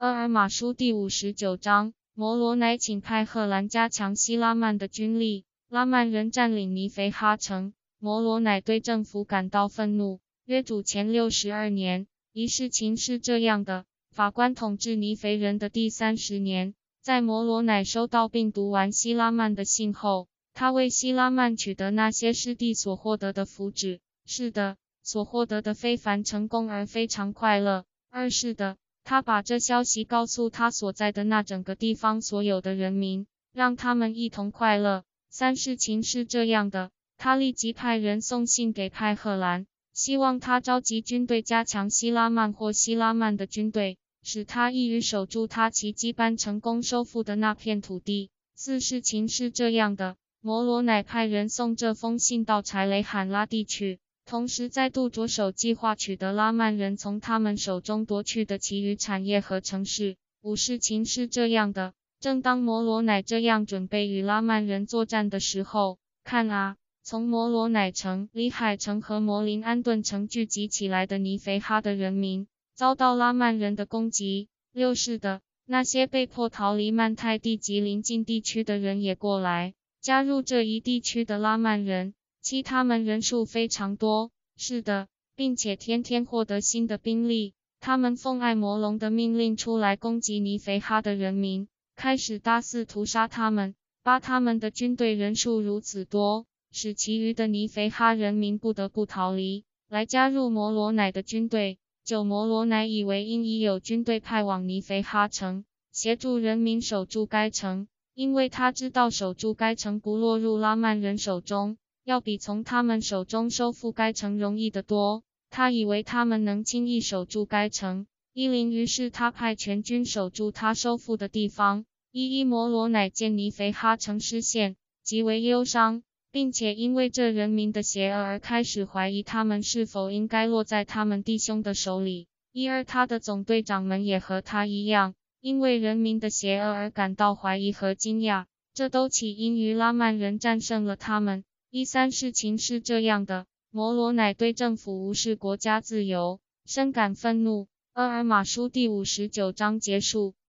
厄尔马书第五十九章，摩罗乃请派赫兰加强希拉曼的军力。拉曼人占领尼肥哈城，摩罗乃对政府感到愤怒。约主前六十二年，一事情是这样的：法官统治尼肥人的第三十年，在摩罗乃收到并读完希拉曼的信后，他为希拉曼取得那些失地所获得的福祉。是的，所获得的非凡成功而非常快乐。二是的。他把这消息告诉他所在的那整个地方所有的人民，让他们一同快乐。三事情是这样的，他立即派人送信给派赫兰，希望他召集军队加强希拉曼或希拉曼的军队，使他易于守住他奇迹般成功收复的那片土地。四事情是这样的，摩罗乃派人送这封信到柴雷罕拉地区。同时再度着手计划取得拉曼人从他们手中夺去的其余产业和城市。五事情是这样的：正当摩罗乃这样准备与拉曼人作战的时候，看啊，从摩罗乃城、里海城和摩林安顿城聚集起来的尼肥哈的人民，遭到拉曼人的攻击。六是的，那些被迫逃离曼泰地及邻近地区的人也过来，加入这一地区的拉曼人。其他们人数非常多，是的，并且天天获得新的兵力。他们奉爱魔龙的命令出来攻击尼肥哈的人民，开始大肆屠杀他们。八他们的军队人数如此多，使其余的尼肥哈人民不得不逃离，来加入摩罗乃的军队。九摩罗乃以为因已有军队派往尼肥哈城，协助人民守住该城，因为他知道守住该城不落入拉曼人手中。要比从他们手中收复该城容易得多。他以为他们能轻易守住该城。伊林于是他派全军守住他收复的地方。伊伊摩罗乃见尼肥哈城失陷，极为忧伤，并且因为这人民的邪恶而开始怀疑他们是否应该落在他们弟兄的手里。一而他的总队长们也和他一样，因为人民的邪恶而感到怀疑和惊讶。这都起因于拉曼人战胜了他们。一三事情是这样的，摩罗乃对政府无视国家自由，深感愤怒。厄尔马书第五十九章结束。